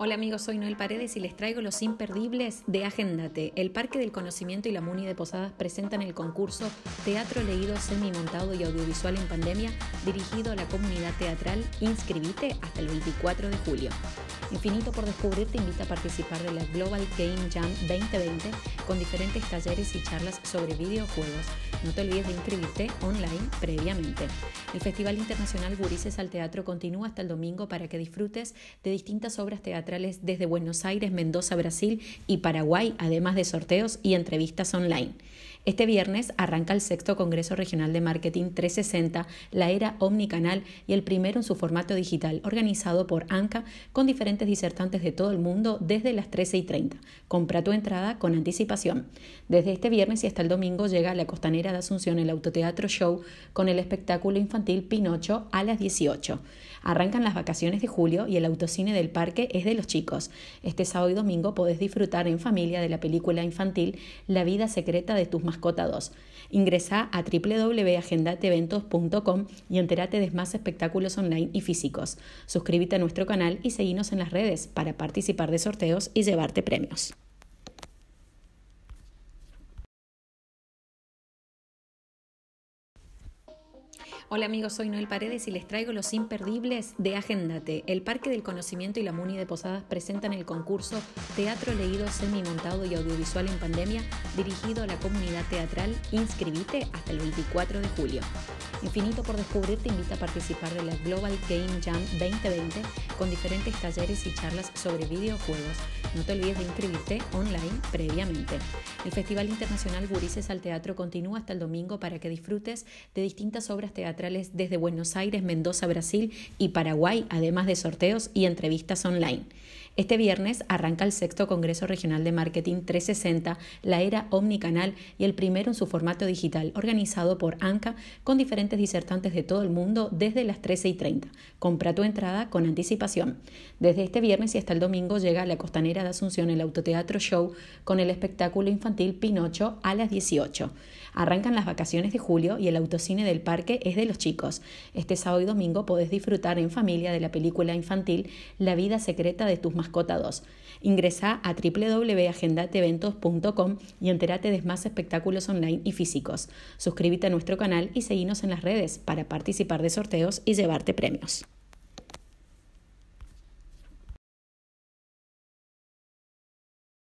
Hola amigos, soy Noel Paredes y les traigo los imperdibles de Agendate. El Parque del Conocimiento y la Muni de Posadas presentan el concurso Teatro Leído Semi-Montado y Audiovisual en Pandemia dirigido a la comunidad teatral. Inscribite hasta el 24 de julio. Infinito por Descubrir te invita a participar de la Global Game Jam 2020 con diferentes talleres y charlas sobre videojuegos. No te olvides de inscribirte online previamente. El Festival Internacional Gurises al Teatro continúa hasta el domingo para que disfrutes de distintas obras teatrales desde Buenos Aires, Mendoza, Brasil y Paraguay, además de sorteos y entrevistas online. Este viernes arranca el sexto Congreso Regional de Marketing 360, la era omnicanal y el primero en su formato digital, organizado por ANCA con diferentes disertantes de todo el mundo desde las 13 y 30. Compra tu entrada con anticipación. Desde este viernes y hasta el domingo llega a la costanera de Asunción el Autoteatro Show con el espectáculo infantil Pinocho a las 18. Arrancan las vacaciones de julio y el autocine del parque es de los chicos. Este sábado y domingo podés disfrutar en familia de la película infantil La vida secreta de tus mascotas Mascota 2. Ingresa a www.agendateeventos.com y entérate de más espectáculos online y físicos. Suscríbete a nuestro canal y seguinos en las redes para participar de sorteos y llevarte premios. Hola amigos, soy Noel Paredes y les traigo los imperdibles de Agendate. El Parque del Conocimiento y la Muni de Posadas presentan el concurso Teatro Leído Semi-Montado y Audiovisual en Pandemia dirigido a la comunidad teatral. Inscribite hasta el 24 de julio. Infinito por Descubrir te invita a participar de la Global Game Jam 2020 con diferentes talleres y charlas sobre videojuegos. No te olvides de inscribirte online previamente. El Festival Internacional Gurises al Teatro continúa hasta el domingo para que disfrutes de distintas obras teatrales desde Buenos Aires, Mendoza, Brasil y Paraguay, además de sorteos y entrevistas online. Este viernes arranca el sexto Congreso Regional de Marketing 360, la era omnicanal y el primero en su formato digital, organizado por ANCA con diferentes disertantes de todo el mundo desde las 13 y 30. Compra tu entrada con anticipación. Desde este viernes y hasta el domingo llega a la costanera de Asunción el Autoteatro Show con el espectáculo infantil Pinocho a las 18. Arrancan las vacaciones de julio y el autocine del parque es de los chicos. Este sábado y domingo podés disfrutar en familia de la película infantil La vida secreta de tus 2. Ingresa a www.agendateeventos.com y entérate de más espectáculos online y físicos. Suscríbete a nuestro canal y seguinos en las redes para participar de sorteos y llevarte premios.